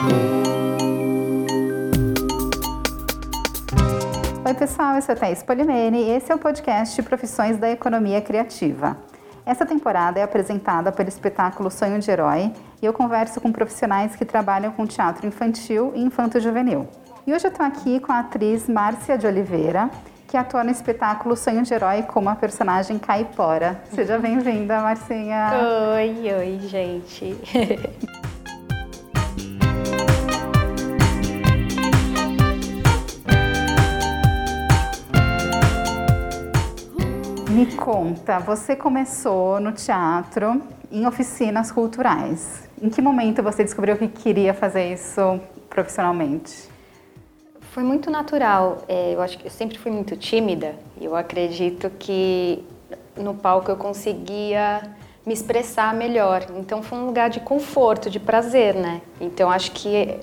Oi, pessoal, eu sou a Thaís Polimene e esse é o podcast Profissões da Economia Criativa. Essa temporada é apresentada pelo espetáculo Sonho de Herói e eu converso com profissionais que trabalham com teatro infantil e infanto-juvenil. E hoje eu estou aqui com a atriz Márcia de Oliveira, que atua no espetáculo Sonho de Herói como a personagem Caipora. Seja bem-vinda, Marcinha. Oi, oi, gente. Me conta, você começou no teatro em oficinas culturais. Em que momento você descobriu que queria fazer isso profissionalmente? Foi muito natural. É, eu acho que eu sempre fui muito tímida. Eu acredito que no palco eu conseguia me expressar melhor. Então foi um lugar de conforto, de prazer, né? Então acho que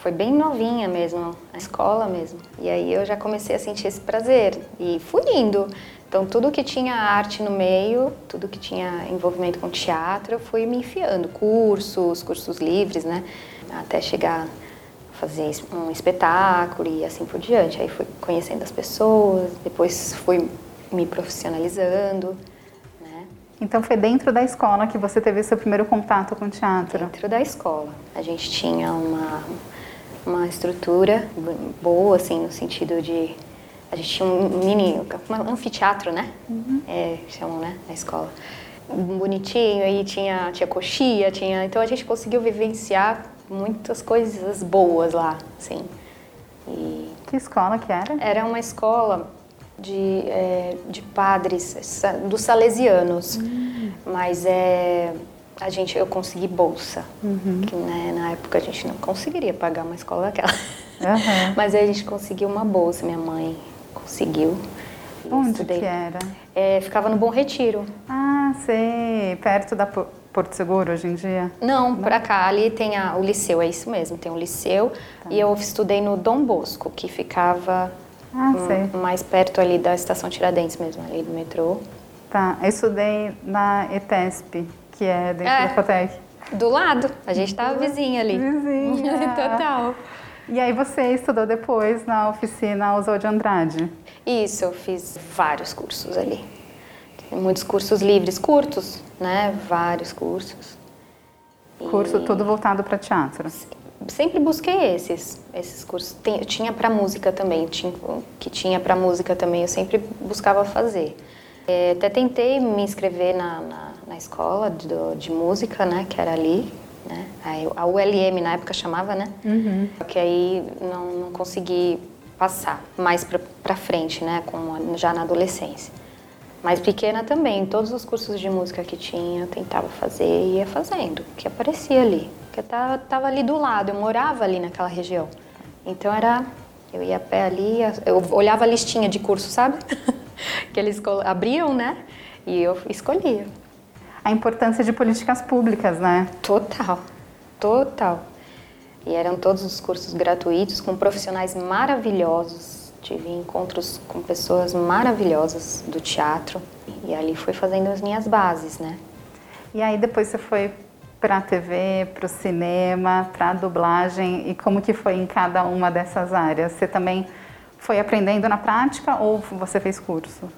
foi bem novinha mesmo, na escola mesmo. E aí eu já comecei a sentir esse prazer e fui indo. Então, tudo que tinha arte no meio, tudo que tinha envolvimento com teatro, eu fui me enfiando. Cursos, cursos livres, né? Até chegar a fazer um espetáculo e assim por diante. Aí fui conhecendo as pessoas, depois fui me profissionalizando, né? Então, foi dentro da escola que você teve seu primeiro contato com teatro? Dentro da escola. A gente tinha uma, uma estrutura boa, assim, no sentido de a gente tinha um mini um anfiteatro, né? Uhum. É, chamam, né? Na escola. Bonitinho, aí tinha, tinha coxia, tinha. Então a gente conseguiu vivenciar muitas coisas boas lá, assim. E que escola que era? Era uma escola de, é, de padres, dos salesianos. Uhum. Mas é, a gente, eu consegui bolsa. Uhum. Que né, na época a gente não conseguiria pagar uma escola daquela. Uhum. Mas aí a gente conseguiu uma bolsa, minha mãe conseguiu. Onde estudei. que era? É, ficava no Bom Retiro. Ah, sei. Perto da Porto Seguro hoje em dia? Não, Não? para cá. Ali tem a, o liceu, é isso mesmo. Tem o liceu. Tá. E eu estudei no Dom Bosco, que ficava ah, um, mais perto ali da estação Tiradentes mesmo, ali do metrô. Tá. Eu estudei na ETESP, que é dentro é, da FATEC. Do lado. A gente tava vizinha ali. Vizinha. Total. E aí você estudou depois na oficina Oswald de Andrade? Isso, eu fiz vários cursos ali. Muitos cursos livres, curtos, né? Vários cursos. Curso e... todo voltado para teatro? Sempre busquei esses, esses cursos. Tem, tinha para música também, tinha, que tinha para música também, eu sempre buscava fazer. É, até tentei me inscrever na, na, na escola de, de música, né? Que era ali, né? A ULM na época chamava, né? Uhum. Que aí não, não consegui passar mais para frente, né? Com, já na adolescência. Mas pequena também, todos os cursos de música que tinha, eu tentava fazer e ia fazendo, que aparecia ali. Porque eu tava, tava ali do lado, eu morava ali naquela região. Então era, eu ia a pé ali, eu olhava a listinha de curso, sabe? que eles abriam, né? E eu escolhia a importância de políticas públicas, né? Total, total. E eram todos os cursos gratuitos com profissionais maravilhosos. Tive encontros com pessoas maravilhosas do teatro e ali fui fazendo as minhas bases, né? E aí depois você foi para a TV, para o cinema, para a dublagem e como que foi em cada uma dessas áreas? Você também foi aprendendo na prática ou você fez curso?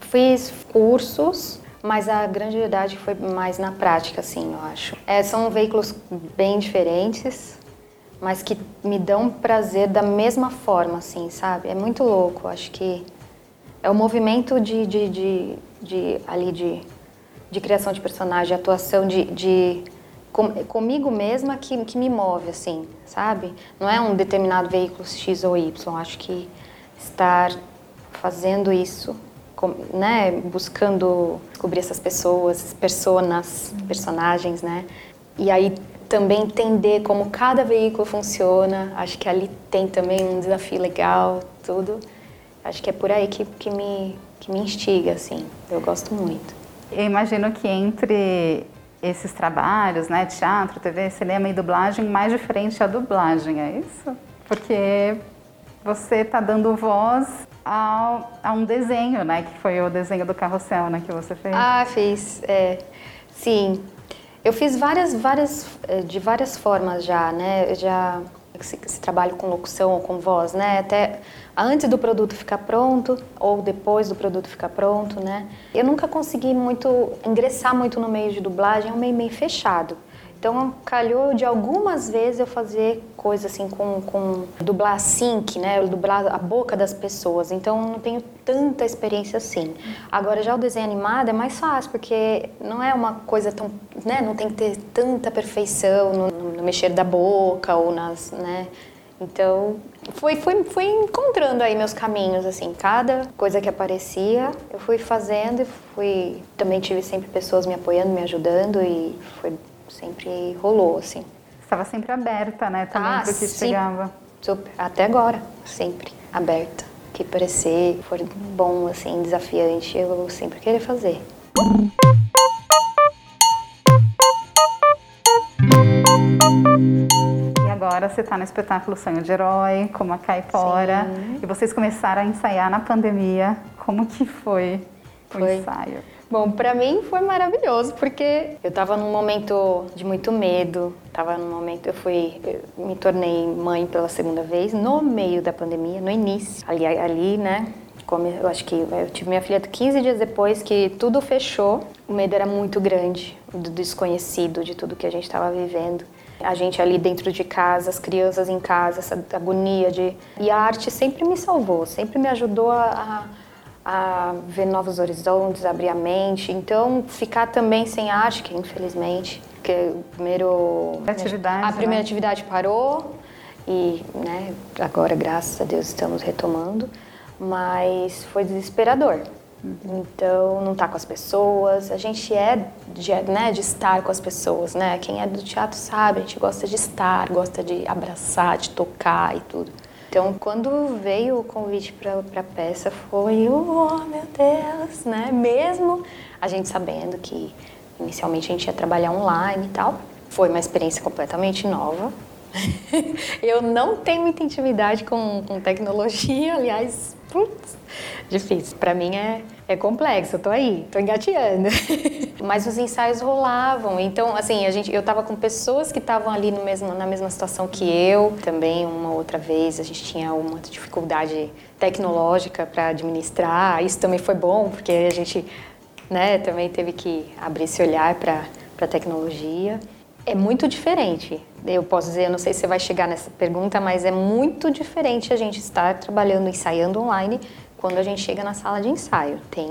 Fiz cursos mas a grande verdade foi mais na prática, assim, eu acho. É, são veículos bem diferentes, mas que me dão prazer da mesma forma, assim, sabe? É muito louco, acho que é o movimento de, de, de, de ali de, de criação de personagem, atuação de, de com, comigo mesma que, que me move, assim, sabe? Não é um determinado veículo X ou Y, acho que estar fazendo isso né, buscando descobrir essas pessoas, personas, personagens, né? E aí também entender como cada veículo funciona. Acho que ali tem também um desafio legal, tudo. Acho que é por aí que, que, me, que me instiga, assim. Eu gosto muito. Eu imagino que entre esses trabalhos, né, teatro, TV, cinema e dublagem, mais diferente é a dublagem, é isso? Porque você está dando voz a, a, um desenho, né? Que foi o desenho do carrossel, né? Que você fez. Ah, fiz. É, sim. Eu fiz várias, várias, eh, de várias formas já, né? Já esse, esse trabalho com locução ou com voz, né? Até antes do produto ficar pronto ou depois do produto ficar pronto, né? Eu nunca consegui muito ingressar muito no meio de dublagem, é um meio meio fechado. Então, calhou de algumas vezes eu fazer coisa assim com, com dublar sync, né? Dublar a boca das pessoas. Então, não tenho tanta experiência assim. Agora, já o desenho animado é mais fácil, porque não é uma coisa tão, né? Não tem que ter tanta perfeição no, no mexer da boca ou nas, né? Então, fui, fui, fui encontrando aí meus caminhos, assim, cada coisa que aparecia, eu fui fazendo e fui... Também tive sempre pessoas me apoiando, me ajudando e foi sempre rolou, assim. Estava sempre aberta, né, também ah, que chegava. Super. Até agora, sempre aberta. Que parecer for bom, assim, desafiante, eu vou sempre querer fazer. E agora você está no espetáculo Sonho de Herói, como a Caipora, Sim. e vocês começaram a ensaiar na pandemia. Como que foi, foi. o ensaio? Bom, para mim foi maravilhoso porque eu estava num momento de muito medo, estava num momento eu fui eu me tornei mãe pela segunda vez no meio da pandemia, no início. Ali ali, né? Como eu acho que eu tive minha filha 15 dias depois que tudo fechou. O medo era muito grande do desconhecido, de tudo que a gente estava vivendo. A gente ali dentro de casa, as crianças em casa, essa agonia de. E a arte sempre me salvou, sempre me ajudou a, a a ver novos horizontes, abrir a mente. Então, ficar também sem arte, que infelizmente, que o primeiro atividade, a primeira né? atividade parou e, né, agora graças a Deus estamos retomando, mas foi desesperador. Uhum. Então, não tá com as pessoas, a gente é de, né, de estar com as pessoas, né? Quem é do teatro sabe, a gente gosta de estar, gosta de abraçar, de tocar e tudo. Então, quando veio o convite para a peça, foi, oh meu Deus, né? Mesmo a gente sabendo que inicialmente a gente ia trabalhar online e tal, foi uma experiência completamente nova. eu não tenho muita intimidade com, com tecnologia, aliás, putz, difícil. Para mim é, é complexo, eu tô aí, tô engateando. Mas os ensaios rolavam, então, assim, a gente, eu tava com pessoas que estavam ali no mesmo, na mesma situação que eu. Também, uma outra vez, a gente tinha uma dificuldade tecnológica para administrar. Isso também foi bom, porque a gente né, também teve que abrir esse olhar para a tecnologia. É muito diferente. Eu posso dizer, eu não sei se você vai chegar nessa pergunta, mas é muito diferente a gente estar trabalhando, ensaiando online quando a gente chega na sala de ensaio. Tem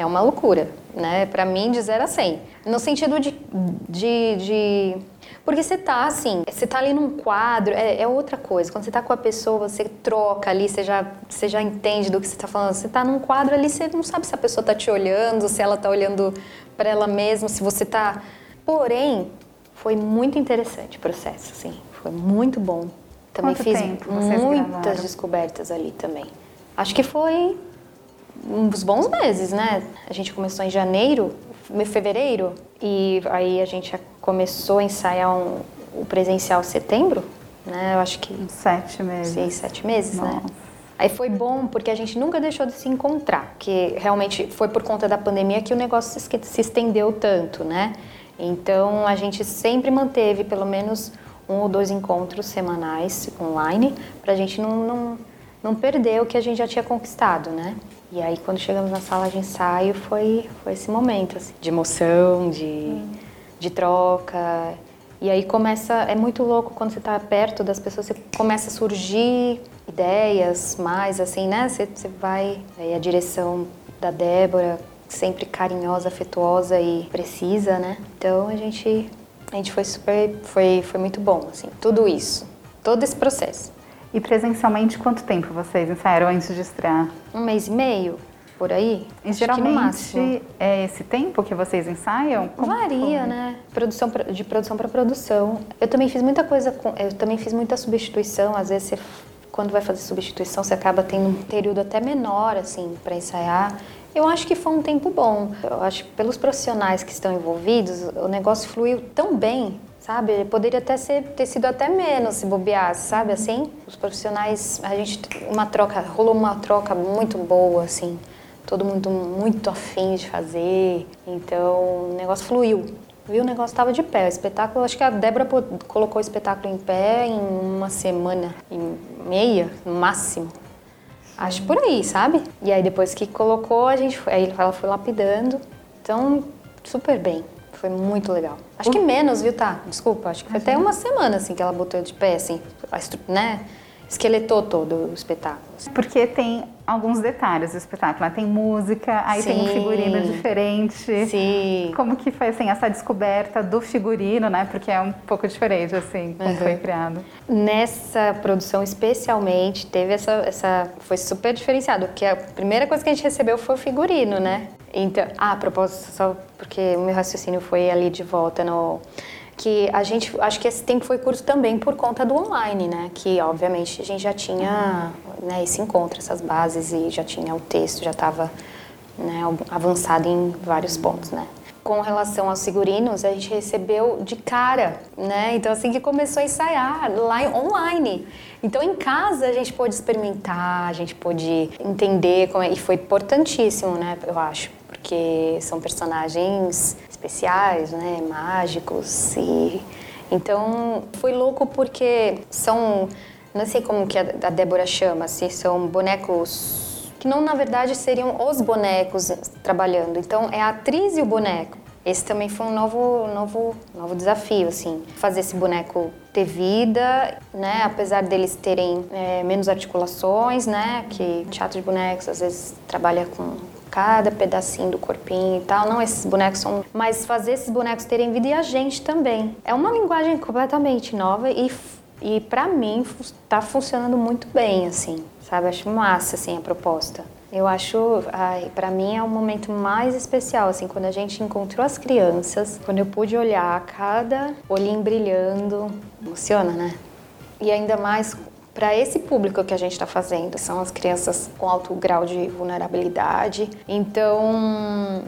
é uma loucura, né? Para mim, de 0 a 100. No sentido de, de, de... Porque você tá assim, você tá ali num quadro, é, é, outra coisa. Quando você tá com a pessoa, você troca ali, você já, você já entende do que você tá falando. Você tá num quadro ali, você não sabe se a pessoa tá te olhando, se ela tá olhando para ela mesma, se você tá. Porém, foi muito interessante o processo, assim. Foi muito bom. Também Quanto fiz muitas gravaram? descobertas ali também. Acho que foi uns bons meses, né? A gente começou em janeiro, fevereiro, e aí a gente começou a ensaiar um, o presencial setembro, né? Eu acho que... Sete meses. Seis, sete meses, né? Nossa. né? Aí foi bom porque a gente nunca deixou de se encontrar, que realmente foi por conta da pandemia que o negócio se estendeu tanto, né? Então a gente sempre manteve pelo menos um ou dois encontros semanais online para a gente não, não não perder o que a gente já tinha conquistado, né? E aí quando chegamos na sala de ensaio foi, foi esse momento assim, de emoção, de, hum. de troca. E aí começa, é muito louco quando você está perto das pessoas, você começa a surgir ideias mais assim, né? Você, você vai, aí a direção da Débora, sempre carinhosa, afetuosa e precisa, né? Então a gente a gente foi super, foi foi muito bom assim, tudo isso, todo esse processo. E presencialmente, quanto tempo vocês ensaiaram antes de estrear? Um mês e meio, por aí. E geralmente é esse tempo que vocês ensaiam? Como, Varia, como? né? Produção pra, de produção para produção. Eu também fiz muita coisa, com, eu também fiz muita substituição. Às vezes, você, quando vai fazer substituição, você acaba tendo um período até menor, assim, para ensaiar. Eu acho que foi um tempo bom. Eu acho que pelos profissionais que estão envolvidos, o negócio fluiu tão bem sabe? Poderia até ser, ter sido até menos se bobeasse, sabe? Assim, os profissionais, a gente, uma troca, rolou uma troca muito boa, assim. Todo mundo muito afim de fazer. Então, o negócio fluiu vi o negócio estava de pé. O espetáculo, acho que a Débora colocou o espetáculo em pé em uma semana e meia, no máximo. Acho por aí, sabe? E aí depois que colocou, a gente foi, aí ela foi lapidando. Então, super bem. Foi muito legal. Acho que menos, viu, tá? Desculpa, acho que foi até uma semana assim que ela botou de pé, assim, né? Esqueletou todo o espetáculo. Porque tem alguns detalhes do espetáculo, né? Tem música, aí Sim. tem um figurino diferente. Sim. Como que foi, assim, essa descoberta do figurino, né? Porque é um pouco diferente, assim, como uhum. foi criado. Nessa produção, especialmente, teve essa, essa... Foi super diferenciado, porque a primeira coisa que a gente recebeu foi o figurino, né? Então, ah, a propósito, só porque o meu raciocínio foi ali de volta no que a gente acho que esse tempo foi curto também por conta do online, né? Que obviamente a gente já tinha né, esse encontro, essas bases e já tinha o texto, já estava né, avançado em vários pontos, né? Com relação aos figurinos, a gente recebeu de cara, né? Então assim que começou a ensaiar lá online. Então em casa a gente pôde experimentar, a gente pôde entender como é, e foi importantíssimo, né? Eu acho, porque são personagens especiais, né, mágicos e então foi louco porque são não sei como que a Débora chama, se são bonecos que não na verdade seriam os bonecos trabalhando. Então é a atriz e o boneco. Esse também foi um novo, novo, novo desafio, assim, fazer esse boneco ter vida, né? Apesar deles terem é, menos articulações, né? Que teatro de bonecos às vezes trabalha com cada pedacinho do corpinho e tal. Não, esses bonecos são. Mas fazer esses bonecos terem vida e a gente também. É uma linguagem completamente nova e, e para mim, tá funcionando muito bem, assim, sabe? Acho massa, assim, a proposta. Eu acho, para mim é o momento mais especial, assim, quando a gente encontrou as crianças, quando eu pude olhar cada olhinho brilhando, emociona, né? E ainda mais para esse público que a gente está fazendo. São as crianças com alto grau de vulnerabilidade. Então,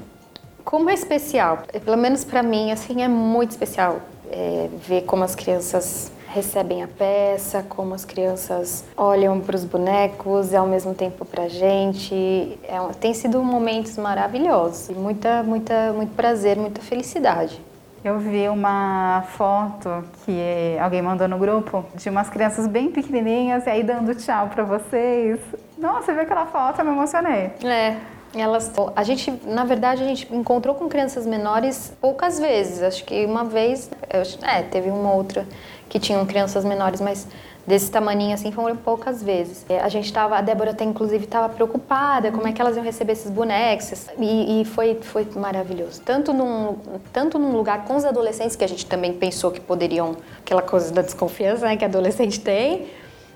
como é especial, pelo menos para mim, assim, é muito especial é, ver como as crianças recebem a peça, como as crianças olham para os bonecos e ao mesmo tempo para a gente. É, tem sido momentos maravilhosos muita, muita, muito prazer, muita felicidade. Eu vi uma foto que alguém mandou no grupo de umas crianças bem pequenininhas e aí dando tchau para vocês. Nossa, você viu aquela foto? Eu me emocionei. É. Elas, a gente, na verdade, a gente encontrou com crianças menores poucas vezes. Acho que uma vez, é, teve uma outra que tinham crianças menores, mas desse tamaninho assim foram poucas vezes. É, a gente estava, a Débora até inclusive estava preocupada como é que elas iam receber esses bonecos e, e, foi foi maravilhoso. Tanto num tanto num lugar com os adolescentes que a gente também pensou que poderiam aquela coisa da desconfiança né, que adolescente tem,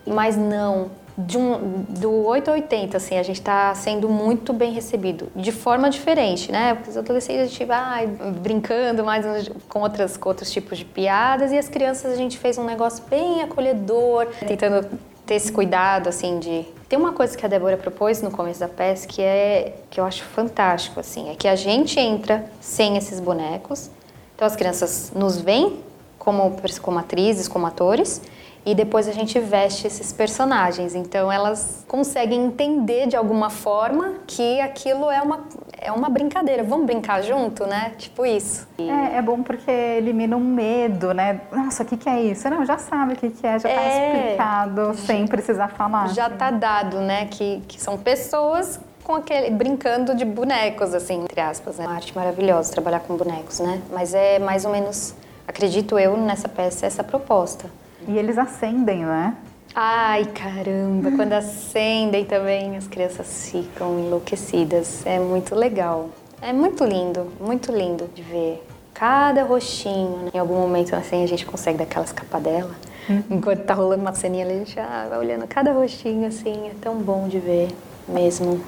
mas não de um, do 8 a 80, assim, a gente está sendo muito bem recebido, de forma diferente, né? Porque os adolescentes a gente vai brincando mais com, outras, com outros tipos de piadas e as crianças a gente fez um negócio bem acolhedor, tentando ter esse cuidado, assim, de... Tem uma coisa que a Débora propôs no começo da peça que é que eu acho fantástico, assim, é que a gente entra sem esses bonecos, então as crianças nos veem como, como atrizes, como atores, e depois a gente veste esses personagens. Então elas conseguem entender de alguma forma que aquilo é uma, é uma brincadeira. Vamos brincar junto, né? Tipo isso. É, é bom porque elimina um medo, né? Nossa, o que, que é isso? Não, já sabe o que, que é, já está é, explicado sem precisar falar. Já está dado, né? Que, que são pessoas com aquele brincando de bonecos assim, entre aspas, né? Uma arte maravilhosa trabalhar com bonecos, né? Mas é mais ou menos, acredito eu, nessa peça essa proposta. E eles acendem, né? Ai, caramba, quando acendem também as crianças ficam enlouquecidas. É muito legal. É muito lindo, muito lindo de ver cada rostinho. Né? Em algum momento assim a gente consegue dar aquela escapadela. Uhum. Enquanto tá rolando uma ceninha ali, a gente já vai olhando cada rostinho assim. É tão bom de ver mesmo.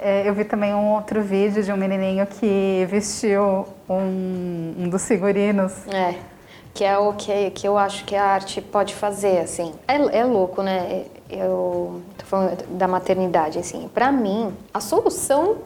É, eu vi também um outro vídeo de um menininho que vestiu um, um dos figurinos. É que é o que, que eu acho que a arte pode fazer, assim. É, é louco, né? Eu tô falando da maternidade, assim. Para mim, a solução,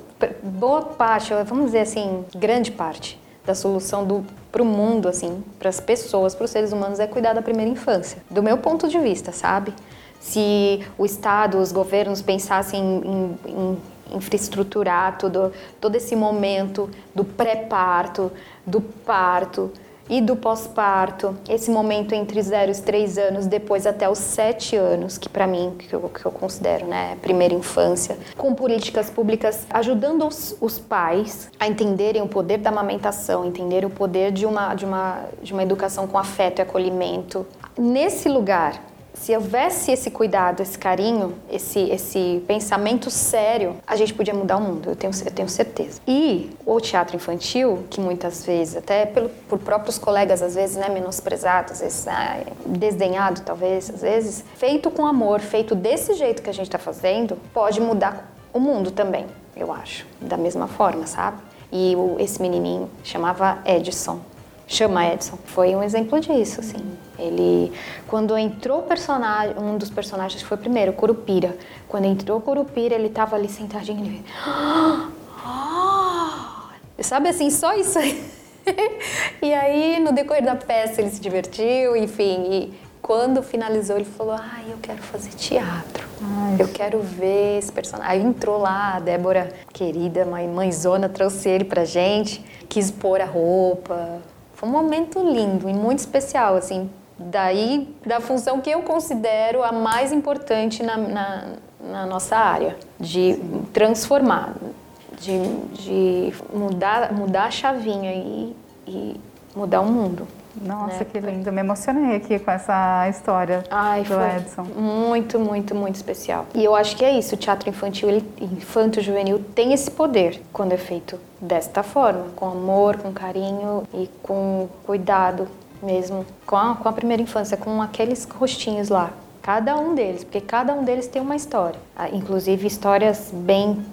boa parte, vamos dizer assim, grande parte da solução do para o mundo, assim, para as pessoas, para os seres humanos, é cuidar da primeira infância. Do meu ponto de vista, sabe? Se o Estado, os governos pensassem em, em, infraestruturar todo, todo esse momento do pré-parto, do parto e do pós-parto, esse momento entre 0 e 3 anos, depois até os 7 anos, que para mim, que eu, que eu considero, né, primeira infância, com políticas públicas ajudando os, os, pais a entenderem o poder da amamentação, entenderem o poder de uma, de uma, de uma educação com afeto e acolhimento. Nesse lugar, se houvesse esse cuidado, esse carinho, esse, esse pensamento sério, a gente podia mudar o mundo, eu tenho, eu tenho certeza. E o teatro infantil, que muitas vezes, até pelo, por próprios colegas, às vezes, né, menosprezado, às vezes, ah, desdenhado, talvez, às vezes, feito com amor, feito desse jeito que a gente está fazendo, pode mudar o mundo também, eu acho, da mesma forma, sabe? E o, esse menininho chamava Edson chama Edson. Foi um exemplo disso, assim. Ele, quando entrou o personagem, um dos personagens foi primeiro, o Curupira. Quando entrou Curupira, ele tava ali sentadinho, ele ah! sabe assim, só isso aí. e aí, no decorrer da peça, ele se divertiu, enfim. E quando finalizou, ele falou: Ai, eu quero fazer teatro. Ai, eu quero ver esse personagem. Aí entrou lá, a Débora, querida, mãe, mãezona, trouxe ele pra gente, quis pôr a roupa, foi um momento lindo e muito especial, assim, daí da função que eu considero a mais importante na, na, na nossa área, de transformar, de, de mudar, mudar a chavinha e, e mudar o mundo. Nossa, né? que lindo. Me emocionei aqui com essa história Ai, do Edson. Muito, muito, muito especial. E eu acho que é isso. O teatro infantil, ele, infanto juvenil, tem esse poder quando é feito desta forma, com amor, com carinho e com cuidado mesmo, com a, com a primeira infância, com aqueles rostinhos lá. Cada um deles, porque cada um deles tem uma história. Ah, inclusive histórias bem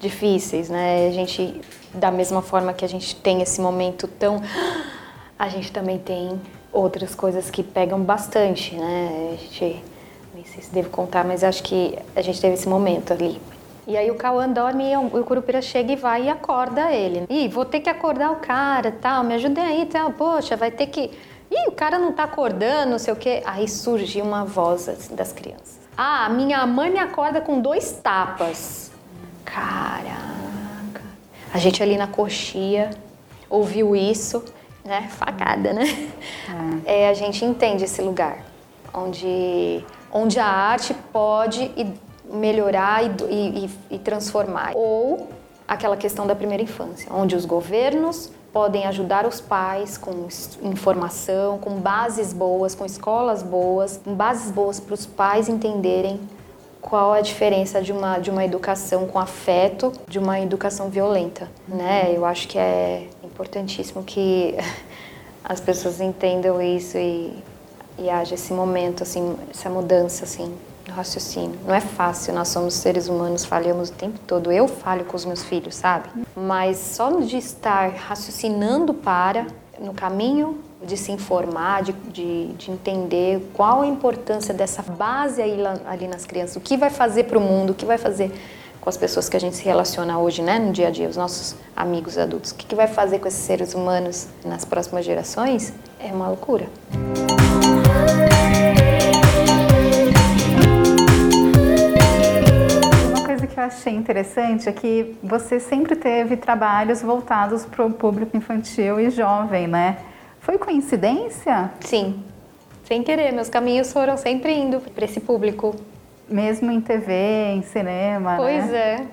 difíceis, né? A gente, da mesma forma que a gente tem esse momento tão a gente também tem outras coisas que pegam bastante, né? A gente, nem sei se devo contar, mas acho que a gente teve esse momento ali. E aí o Cauã dorme e o Curupira chega e vai e acorda ele. Ih, vou ter que acordar o cara, tal, me ajudem aí, tal. Poxa, vai ter que... Ih, o cara não tá acordando, não sei o quê. Aí surge uma voz das crianças. Ah, minha mãe me acorda com dois tapas. Caraca. A gente ali na coxia ouviu isso né? Facada, né? É. é. a gente entende esse lugar onde, onde a arte pode melhorar e, e, e transformar. Ou aquela questão da primeira infância, onde os governos podem ajudar os pais com informação, com bases boas, com escolas boas, com bases boas para os pais entenderem qual a diferença de uma, de uma educação com afeto de uma educação violenta, né? Eu acho que é importantíssimo que as pessoas entendam isso e, e haja esse momento, assim, essa mudança, assim, no raciocínio. Não é fácil, nós somos seres humanos, falhamos o tempo todo. Eu falho com os meus filhos, sabe? Mas só de estar raciocinando para, no caminho de se informar, de, de, de, entender qual a importância dessa base aí, ali nas crianças, o que vai fazer para o mundo, o que vai fazer com as pessoas que a gente se relaciona hoje, né, no dia a dia, os nossos amigos adultos, o que, que vai fazer com esses seres humanos nas próximas gerações, é uma loucura. Uma coisa que eu achei interessante é que você sempre teve trabalhos voltados para o público infantil e jovem, né? Foi coincidência? Sim, sem querer. Meus caminhos foram sempre indo para esse público. Mesmo em TV, em cinema, Pois né? é.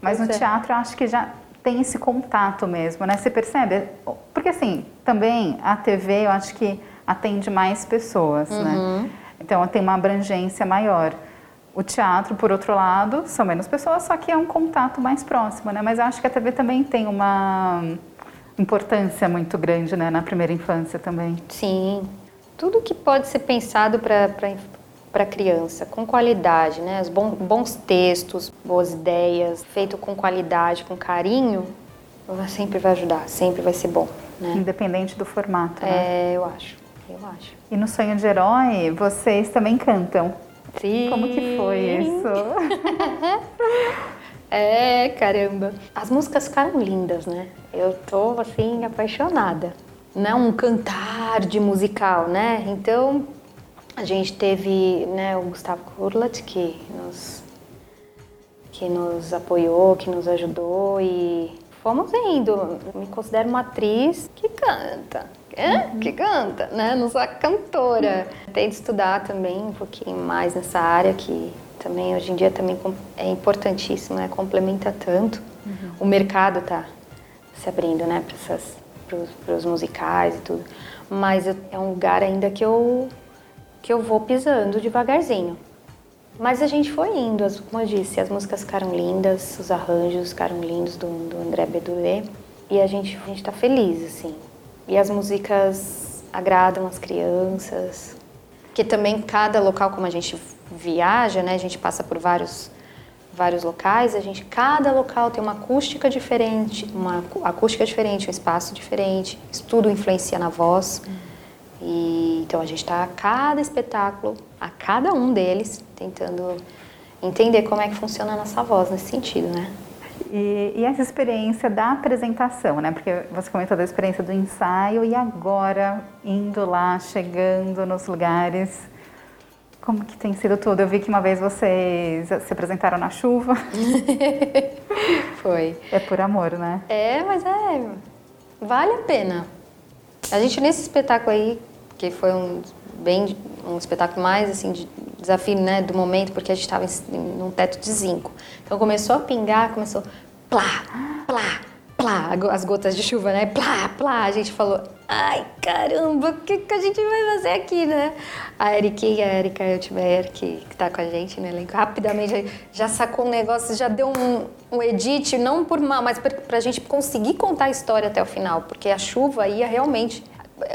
Mas pois no é. teatro eu acho que já tem esse contato mesmo, né? Você percebe? Porque assim, também a TV eu acho que atende mais pessoas, né? uhum. né? Então tem uma abrangência maior. O teatro, por outro lado, são menos pessoas, só que é um contato mais próximo, né? Mas eu acho que a TV também tem uma importância muito grande né, na primeira infância também. Sim, tudo que pode ser pensado para a criança, com qualidade, né? Os bons, bons textos, boas ideias, feito com qualidade, com carinho, sempre vai ajudar, sempre vai ser bom. Né? Independente do formato. Né? É, eu acho, eu acho. E no Sonho de Herói, vocês também cantam. Sim. Como que foi isso? É, caramba. As músicas ficaram lindas, né? Eu tô, assim, apaixonada. Não é um cantar de musical, né? Então, a gente teve né, o Gustavo Kurlat, que nos que nos apoiou, que nos ajudou e fomos indo. Me considero uma atriz que canta. É? Que canta, né? Não sou cantora. Tem de estudar também um pouquinho mais nessa área que também hoje em dia também é importantíssimo, né? Complementa tanto. Uhum. O mercado tá se abrindo, né? Para os musicais e tudo. Mas é um lugar ainda que eu que eu vou pisando devagarzinho. Mas a gente foi indo, como eu disse, as músicas ficaram lindas, os arranjos ficaram lindos do, do André Bedoulet e a gente a gente está feliz assim. E as músicas agradam as crianças, que também cada local como a gente viaja, né, a gente passa por vários vários locais, a gente cada local tem uma acústica diferente, uma acústica diferente, um espaço diferente, isso tudo influencia na voz. E, então a gente está a cada espetáculo, a cada um deles, tentando entender como é que funciona a nossa voz nesse sentido, né? E, e, essa experiência da apresentação, né? Porque você comentou da experiência do ensaio e agora indo lá, chegando nos lugares. Como que tem sido tudo? Eu vi que uma vez vocês se apresentaram na chuva. Foi. É por amor, né? É, mas é. Vale a pena. A gente nesse espetáculo aí, que foi um bem um espetáculo mais assim de desafio, né, do momento, porque a gente estava num teto de zinco. Então começou a pingar, começou plá, plá, plá, as gotas de chuva, né? Plá, plá. A gente falou, ai caramba, o que, que a gente vai fazer aqui, né? A Erika e a Erika Eltmeyer, que, que tá com a gente no elenco, rapidamente já sacou um negócio, já deu um, um edit, não por mal, mas para a gente conseguir contar a história até o final, porque a chuva ia realmente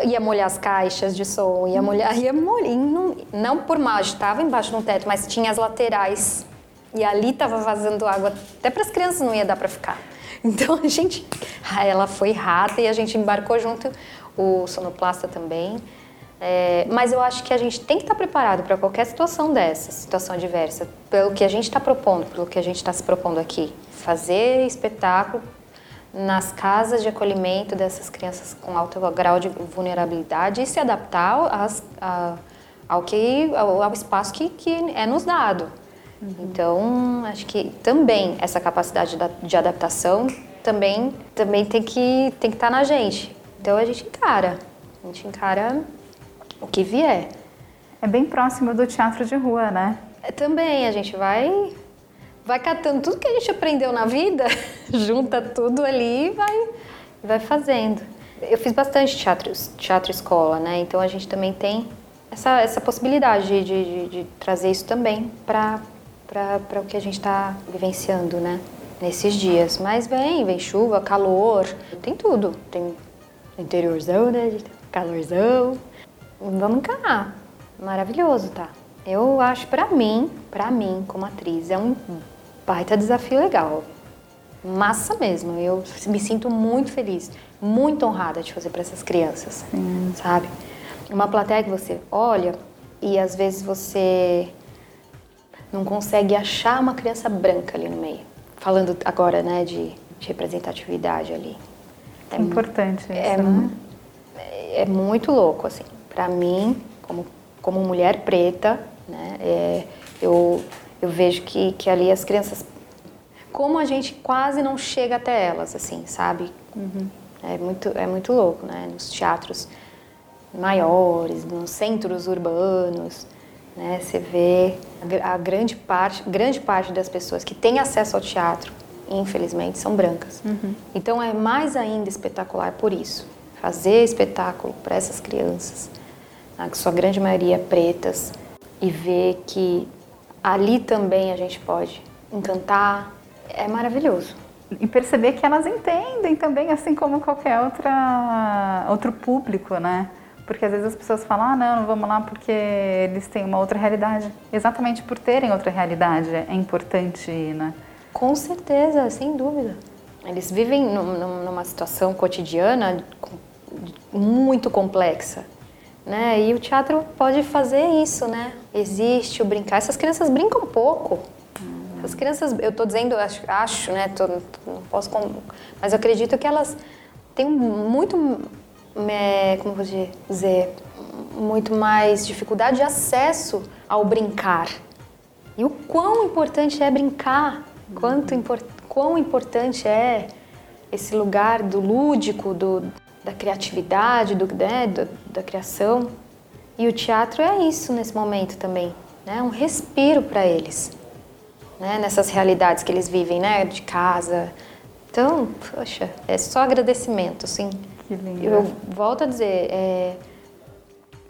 ia molhar as caixas de som, ia molhar, ia molhar, não, não por mal, estava embaixo do teto, mas tinha as laterais e ali estava vazando água, até para as crianças não ia dar para ficar. Então a gente, ela foi rata e a gente embarcou junto, o sonoplasta também. É, mas eu acho que a gente tem que estar preparado para qualquer situação dessa, situação adversa, pelo que a gente está propondo, pelo que a gente está se propondo aqui. Fazer espetáculo nas casas de acolhimento dessas crianças com alto grau de vulnerabilidade e se adaptar às, a, ao, que, ao, ao espaço que, que é nos dado. Uhum. Então, acho que também essa capacidade de adaptação também, também tem que tem que estar tá na gente. Então a gente encara, a gente encara o que vier. É bem próximo do teatro de rua, né? É, também a gente vai vai catando tudo que a gente aprendeu na vida, junta tudo ali e vai vai fazendo. Eu fiz bastante teatro, teatro escola, né? Então a gente também tem essa, essa possibilidade de, de, de trazer isso também para para o que a gente está vivenciando, né? Nesses dias. Mas vem, vem chuva, calor, tem tudo. Tem interiorzão, né? Calorzão. Vamos encarar. Maravilhoso, tá? Eu acho, para mim, para mim, como atriz, é um baita desafio legal. Massa mesmo. Eu me sinto muito feliz, muito honrada de fazer para essas crianças, Sim. sabe? Uma plateia que você olha e às vezes você não consegue achar uma criança branca ali no meio. Falando agora, né, de, de representatividade ali. É, importante isso, é, né? É muito louco, assim. Para mim, como, como mulher preta, né, é, eu, eu vejo que, que ali as crianças... Como a gente quase não chega até elas, assim, sabe? Uhum. É, muito, é muito louco, né? Nos teatros maiores, nos centros urbanos, né? Você vê a grande parte, grande parte das pessoas que têm acesso ao teatro, infelizmente, são brancas. Uhum. Então é mais ainda espetacular por isso. Fazer espetáculo para essas crianças, né, que sua grande maioria pretas, e ver que ali também a gente pode encantar, é maravilhoso. E perceber que elas entendem também, assim como qualquer outra, outro público, né? Porque às vezes as pessoas falam, ah, não, não vamos lá porque eles têm uma outra realidade. Exatamente por terem outra realidade é importante né? Com certeza, sem dúvida. Eles vivem numa situação cotidiana muito complexa, né? E o teatro pode fazer isso, né? Existe o brincar. Essas crianças brincam pouco. As crianças, eu estou dizendo, acho, acho né? Tô, não posso, mas eu acredito que elas têm muito como vou dizer, muito mais dificuldade de acesso ao brincar. E o quão importante é brincar, Quanto import, quão importante é esse lugar do lúdico, do, da criatividade, do, né, do, da criação. E o teatro é isso nesse momento também, né? Um respiro para eles, né? Nessas realidades que eles vivem, né? De casa. Então, poxa, é só agradecimento, assim. Que lindo. Eu volto a dizer, é,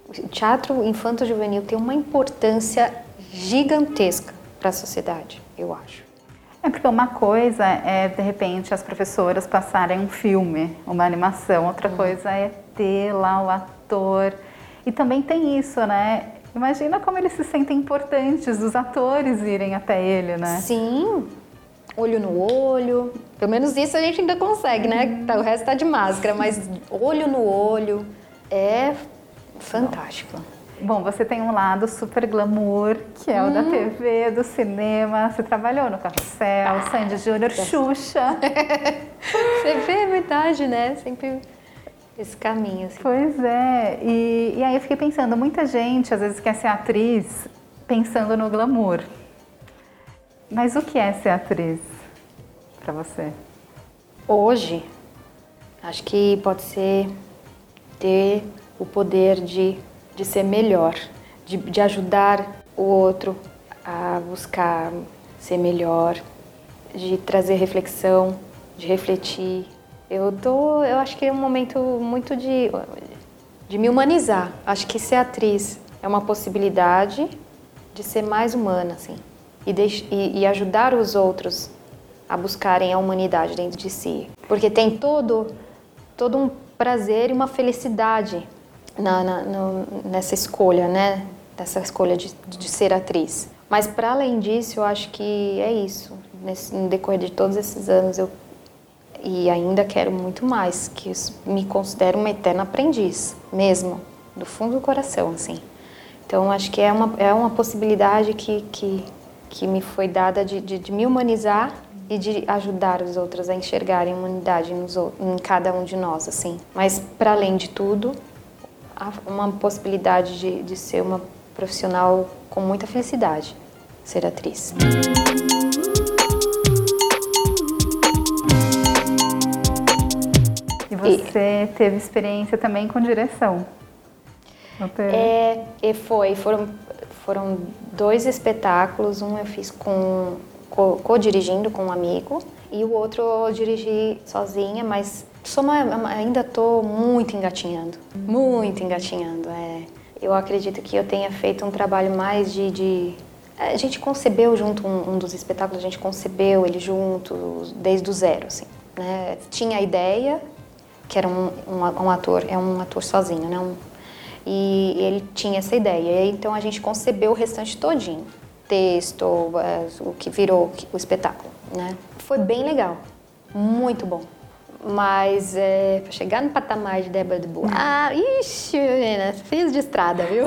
o teatro infanto-juvenil tem uma importância gigantesca para a sociedade, eu acho. É porque uma coisa é, de repente, as professoras passarem um filme, uma animação, outra uhum. coisa é ter lá o ator. E também tem isso, né? Imagina como eles se sentem importantes, os atores irem até ele, né? Sim, olho no olho. Pelo menos isso a gente ainda consegue, né? Tá, o resto tá de máscara, mas olho no olho é fantástico. Bom, você tem um lado super glamour, que é o da TV, do cinema. Você trabalhou no Carrossel, ah, Sandy Júnior, Xuxa. você vê, é verdade, né? Sempre esse caminho. Assim. Pois é. E, e aí eu fiquei pensando, muita gente às vezes quer ser atriz pensando no glamour. Mas o que é ser atriz para você? Hoje, acho que pode ser ter o poder de de ser melhor, de, de ajudar o outro a buscar ser melhor, de trazer reflexão, de refletir. Eu tô, eu acho que é um momento muito de de me humanizar. Acho que ser atriz é uma possibilidade de ser mais humana, assim, e, de, e, e ajudar os outros a buscarem a humanidade dentro de si, porque tem todo todo um prazer e uma felicidade na, na, no, nessa escolha, né? Nessa escolha de, de ser atriz. Mas para além disso, eu acho que é isso. Nesse, no decorrer de todos esses anos, eu e ainda quero muito mais, que me considero uma eterna aprendiz, mesmo, do fundo do coração, assim. Então, acho que é uma, é uma possibilidade que, que, que me foi dada de, de, de me humanizar e de ajudar os outros a enxergarem a humanidade nos, em cada um de nós, assim. Mas, para além de tudo, uma possibilidade de, de ser uma profissional com muita felicidade, ser atriz. E você e, teve experiência também com direção? É, e foi. Foram, foram dois espetáculos. Um eu fiz com co-dirigindo com um amigo e o outro eu dirigi sozinha, mas uma, ainda estou muito engatinhando, muito engatinhando. É. Eu acredito que eu tenha feito um trabalho mais de, de a gente concebeu junto um, um, dos espetáculos, a gente concebeu ele junto desde o zero, assim. Né? Tinha a ideia, que era um, um, um, ator, é um ator sozinho, né? Um, e ele tinha essa ideia. Então a gente concebeu o restante todinho, texto, é, o que virou o espetáculo, né? Foi bem legal, muito bom. Mas é, para chegar no patamar de Débora de Boa, ah, ixi, menina, fiz de estrada, viu?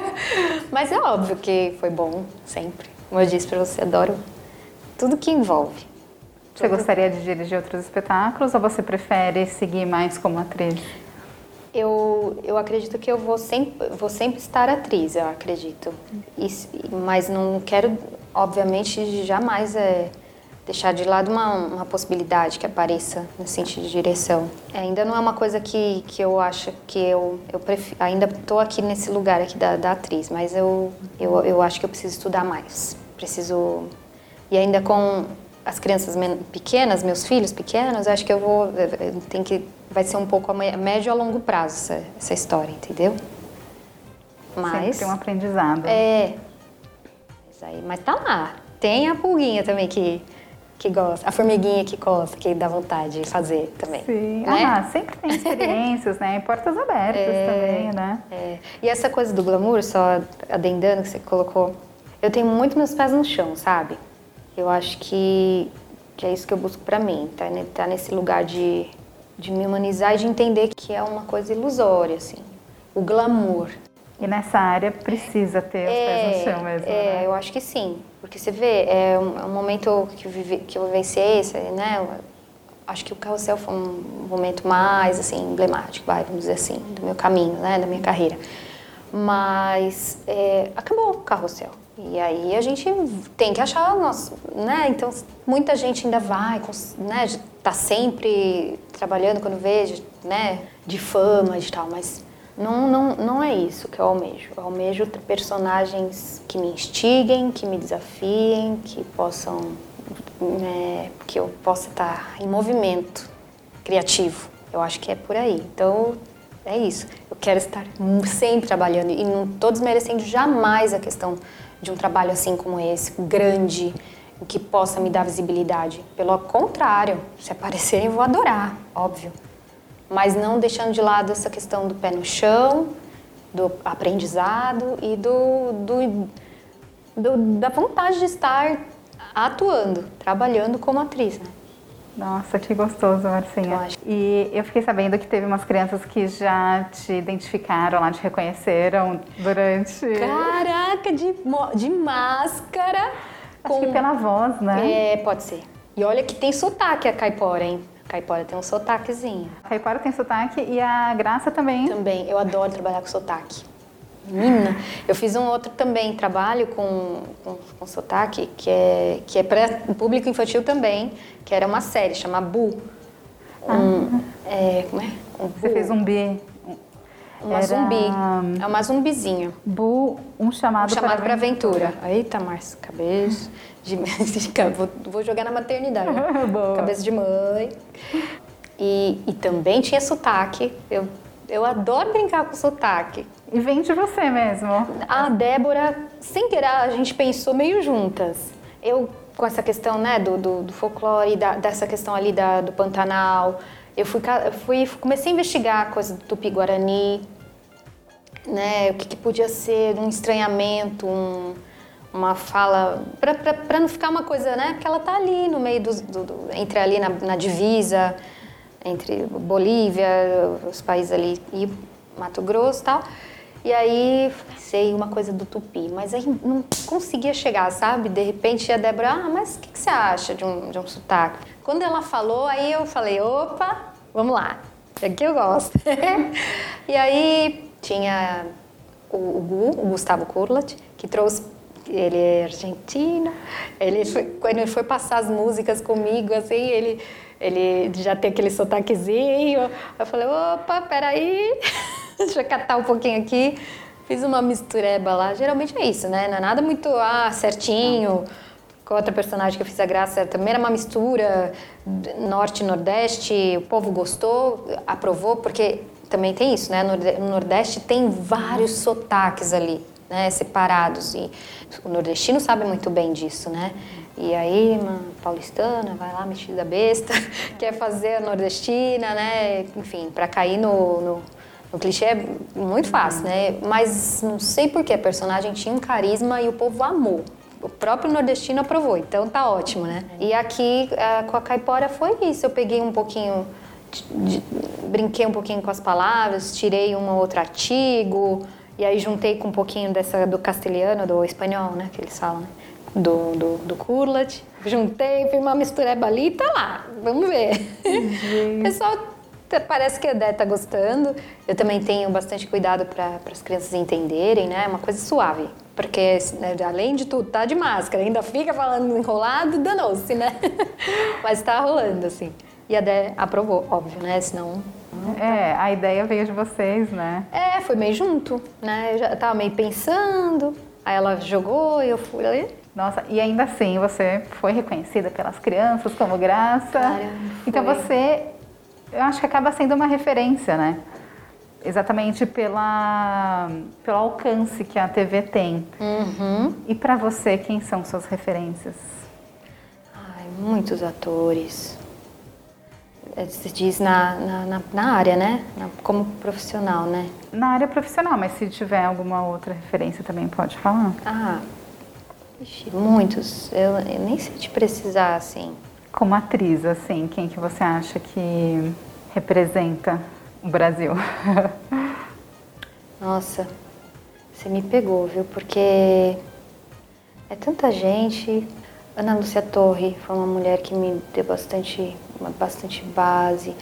Mas é óbvio que foi bom, sempre. Como eu disse para você, adoro tudo que envolve. Você gostaria de dirigir outros espetáculos ou você prefere seguir mais como atriz? Eu, eu acredito que eu vou sempre, vou sempre estar atriz, eu acredito. E, mas não quero, obviamente, jamais é, deixar de lado uma, uma possibilidade que apareça no sentido de direção. É, ainda não é uma coisa que, que eu acho que eu, eu prefiro, ainda estou aqui nesse lugar aqui da, da atriz, mas eu, eu, eu acho que eu preciso estudar mais. Preciso... E ainda com as crianças pequenas, meus filhos pequenos, acho que eu vou... Tem que, vai ser um pouco a médio a longo prazo essa, essa história, entendeu? Mas... Sempre um aprendizado. É. Mas, aí, mas tá lá. Tem a pulguinha também que que gosta, a formiguinha que gosta, que dá vontade de fazer também. Sim, né? ah, sempre tem experiências, né? Portas abertas é, também, né? É. E essa coisa do glamour, só adendando que você colocou, eu tenho muito meus pés no chão, sabe? Eu acho que, que é isso que eu busco para mim, tá, tá nesse lugar de, de me humanizar e de entender que é uma coisa ilusória, assim. O glamour. E nessa área precisa ter os é, pés no chão mesmo, É, né? eu acho que sim. Porque você vê, é um, é um momento que eu, vive, que eu vivenciei, né? acho que o carrossel foi um momento mais, assim, emblemático, vai, vamos dizer assim, do meu caminho, né? Da minha carreira. Mas é, acabou o carrossel. E aí a gente tem que achar nosso, né? Então muita gente ainda vai, né? Tá sempre trabalhando quando vejo, né? De fama e tal, mas não, não, não é isso que eu almejo. Eu almejo personagens que me instiguem, que me desafiem, que possam, né? Que eu possa estar em movimento criativo. Eu acho que é por aí. Então é isso. Eu quero estar sempre trabalhando e não estou desmerecendo jamais a questão de um trabalho assim como esse, grande, que possa me dar visibilidade. Pelo contrário, se aparecerem eu vou adorar, óbvio. Mas não deixando de lado essa questão do pé no chão, do aprendizado e do, do, do da vontade de estar atuando, trabalhando como atriz. Né? Nossa, que gostoso, Marcinha. E eu fiquei sabendo que teve umas crianças que já te identificaram lá, te reconheceram durante. Caraca, de, de máscara. Acho com... que pela voz, né? É, pode ser. E olha que tem sotaque a caipora, hein? A caipora tem um sotaquezinho. A caipora tem sotaque e a graça também. Também. Eu adoro trabalhar com sotaque. Menina, eu fiz um outro também trabalho com, com, com sotaque, que é, que é para o público infantil também, que era uma série, chama Bu. Um, ah. é, como é? Um Você fez um B. Uma era... zumbi. É uma zumbizinho. Bu, um chamado, um chamado para aventura. aventura. Eita, Márcia, cabeça de... vou, vou jogar na maternidade. cabeça de mãe. E, e também tinha sotaque. Eu, eu adoro brincar com sotaque. E vem de você mesmo. A Débora, sem querer, a gente pensou meio juntas. Eu, com essa questão né, do, do, do folclore, da, dessa questão ali da, do Pantanal, eu fui, fui, comecei a investigar a coisa do Tupi-Guarani, né, o que, que, podia ser um estranhamento, um, uma fala, para não ficar uma coisa, né, porque ela tá ali no meio do, do, do entre ali na, na divisa, entre Bolívia, os países ali e Mato Grosso e tal. E aí sei uma coisa do tupi, mas aí não conseguia chegar, sabe? De repente a Débora, ah, mas o que, que, você acha de um, de um sotaque? Quando ela falou, aí eu falei, opa, vamos lá, aqui eu gosto. e aí tinha o, o Gu, o Gustavo Kurlat, que trouxe ele é argentino. Ele foi, quando ele foi passar as músicas comigo, assim, ele, ele já tem aquele sotaquezinho. Eu falei, opa, peraí. Deixa eu catar um pouquinho aqui. Fiz uma mistureba lá. Geralmente é isso, né? Não é nada muito ah, certinho. Com outra personagem que eu fiz a graça também era uma mistura norte e nordeste. O povo gostou, aprovou, porque também tem isso, né? No Nordeste tem vários sotaques ali, né? Separados. E o nordestino sabe muito bem disso, né? E aí, paulistana vai lá metida besta, quer fazer a nordestina, né? Enfim, para cair no, no o clichê é muito fácil, né? Mas não sei por que a personagem tinha um carisma e o povo amou. O próprio nordestino aprovou, então tá ótimo, né? E aqui com a caipora foi isso. Eu peguei um pouquinho, brinquei um pouquinho com as palavras, tirei um ou outro artigo, e aí juntei com um pouquinho dessa do castelhano, do espanhol, né? Que eles falam, né? Do, do, do curlat. Juntei, fiz uma mistureba ali e tá lá. Vamos ver. O pessoal Parece que a Dé tá gostando. Eu também tenho bastante cuidado para as crianças entenderem, né? É uma coisa suave. Porque, né, além de tudo, tá de máscara, ainda fica falando enrolado, danou-se, né? Mas tá rolando, assim. E a Dé aprovou, óbvio, né? Senão. É, a ideia veio de vocês, né? É, foi meio junto, né? Eu já tava meio pensando, aí ela jogou e eu fui ali. Nossa, e ainda assim você foi reconhecida pelas crianças como graça. Cara, então você eu acho que acaba sendo uma referência, né? Exatamente pela, pelo alcance que a TV tem. Uhum. E para você, quem são suas referências? Ai, muitos atores. É, se diz na, na, na área, né? Na, como profissional, né? Na área profissional, mas se tiver alguma outra referência também pode falar. Ah, ixi, muitos. Eu, eu nem sei te precisar, assim. Como atriz, assim, quem que você acha que representa o Brasil? Nossa, você me pegou, viu? Porque é tanta gente. Ana Lúcia Torre foi uma mulher que me deu bastante, bastante base.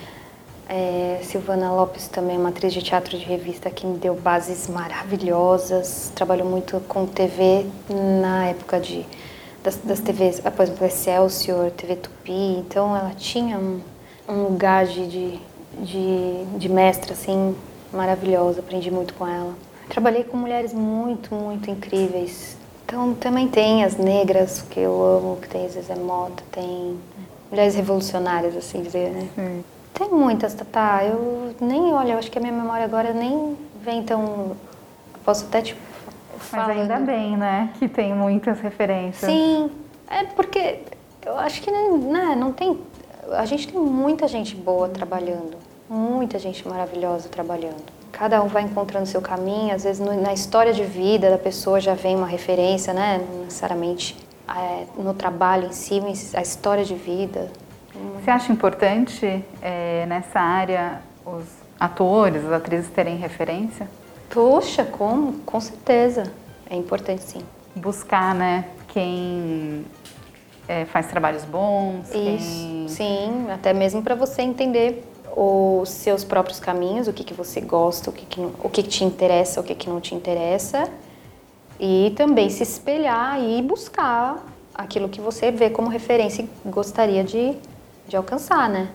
É, Silvana Lopes também é uma atriz de teatro de revista que me deu bases maravilhosas. Trabalhou muito com TV na época de, das, das TVs, por exemplo, Excelsior, TV Tupi. Então ela tinha um, um lugar de, de, de, de mestra assim, maravilhoso. Aprendi muito com ela. Trabalhei com mulheres muito, muito incríveis. Então também tem as negras, que eu amo, que tem Zezé Mota, tem mulheres revolucionárias, assim dizer, né? Hum. Tem muitas, Tatá. Eu nem, olha, eu acho que a minha memória agora nem vem tão. Posso até, tipo. Mas ainda bem, né? Que tem muitas referências. Sim. É porque eu acho que né, não tem. A gente tem muita gente boa trabalhando. Muita gente maravilhosa trabalhando. Cada um vai encontrando seu caminho. Às vezes, na história de vida da pessoa já vem uma referência, né? Não necessariamente é, no trabalho em si, mas a história de vida. Você acha importante é, nessa área os atores, as atrizes terem referência? Poxa, como? Com certeza. É importante sim. Buscar, né, quem é, faz trabalhos bons. Isso, quem... sim, até mesmo para você entender os seus próprios caminhos, o que, que você gosta, o que, que, o que, que te interessa, o que, que não te interessa. E também se espelhar e buscar aquilo que você vê como referência e gostaria de de alcançar, né?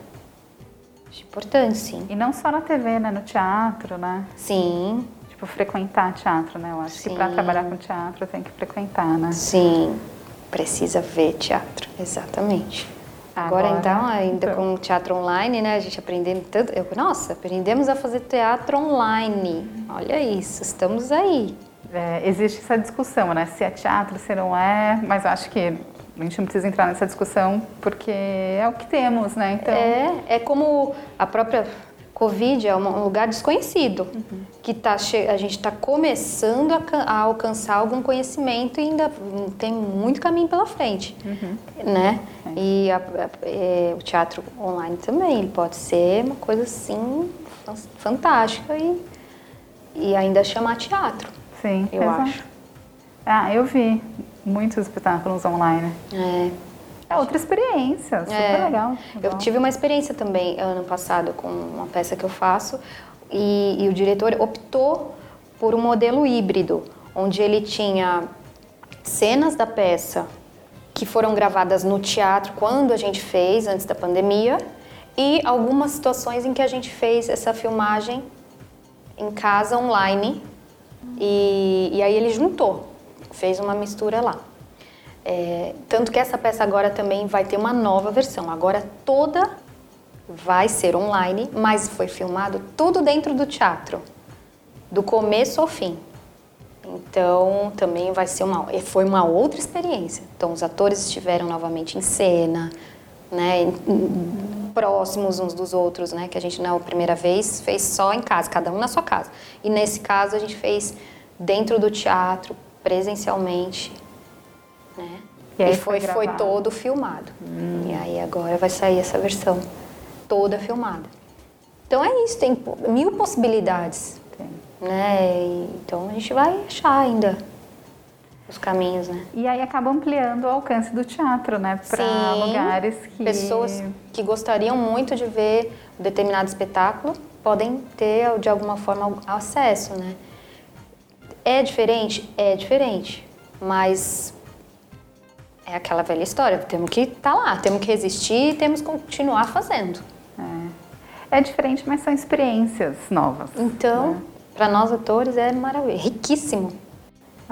Acho importante, sim. E não só na TV, né? No teatro, né? Sim. Tipo, frequentar teatro, né? Eu acho sim. que para trabalhar com teatro tem que frequentar, né? Sim. Precisa ver teatro, exatamente. Agora, Agora então, ainda então. com teatro online, né? A gente aprendendo tanto. Eu, nossa, aprendemos a fazer teatro online. Olha isso, estamos aí. É, existe essa discussão, né? Se é teatro, se não é, mas eu acho que a gente não precisa entrar nessa discussão porque é o que temos, né? Então... É, é como a própria Covid é um lugar desconhecido, uhum. que tá a gente está começando a, a, alcançar algum conhecimento e ainda tem muito caminho pela frente, uhum. né? É. E a, a, é, o teatro online também, ele pode ser uma coisa assim fantástica e, e ainda chamar teatro. Sim, eu exato. acho. Ah, eu vi muitos espetáculos online. É. É outra experiência, super é. legal, Eu tive uma experiência também ano passado com uma peça que eu faço e, e o diretor optou por um modelo híbrido, onde ele tinha cenas da peça que foram gravadas no teatro quando a gente fez, antes da pandemia, e algumas situações em que a gente fez essa filmagem em casa online. E, e aí ele juntou fez uma mistura lá. É, tanto que essa peça agora também vai ter uma nova versão. Agora toda vai ser online, mas foi filmado tudo dentro do teatro, do começo ao fim. Então também vai ser uma, foi uma outra experiência. Então os atores estiveram novamente em cena, né, próximos uns dos outros, né, que a gente na primeira vez fez só em casa, cada um na sua casa. E nesse caso a gente fez dentro do teatro, presencialmente, né? E, e foi, foi, foi, todo filmado. Hum. E aí agora vai sair essa versão toda filmada. Então é isso, tem mil possibilidades. Tem. Né? E, então a gente vai achar ainda os caminhos, né? E aí acaba ampliando o alcance do teatro, né? Para lugares que. Pessoas que gostariam muito de ver um determinado espetáculo podem ter, de alguma forma, acesso, né? É diferente? É diferente. Mas é aquela velha história. Temos que estar tá lá, temos que resistir e temos que continuar fazendo. É, é diferente, mas são experiências novas. Então, né? para nós atores é maravilhoso, riquíssimo.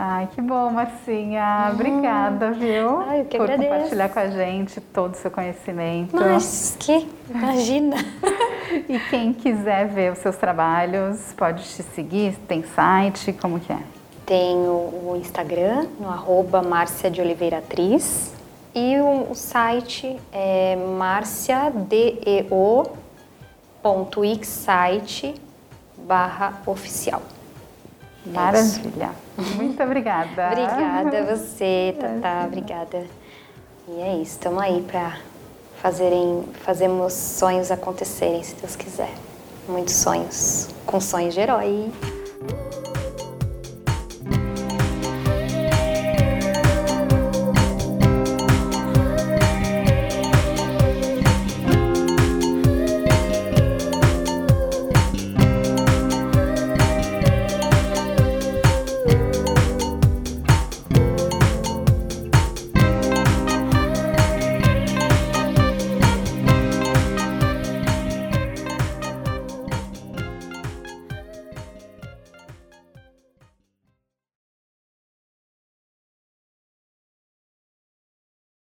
Ai, que bom, Marcinha. Hum. Obrigada, viu? Ai, eu que por agradeço. compartilhar com a gente todo o seu conhecimento. Mas que, imagina. e quem quiser ver os seus trabalhos, pode te seguir? Tem site? Como que é? Tenho o Instagram, no arroba Márcia de Oliveira Atriz. E o, o site é marciadeo.ixsite barra oficial. Maravilha. Muito obrigada. obrigada a você, Tatá. Obrigada. E é isso, estamos aí para fazerem, sonhos acontecerem, se Deus quiser. Muitos sonhos, com sonhos de herói.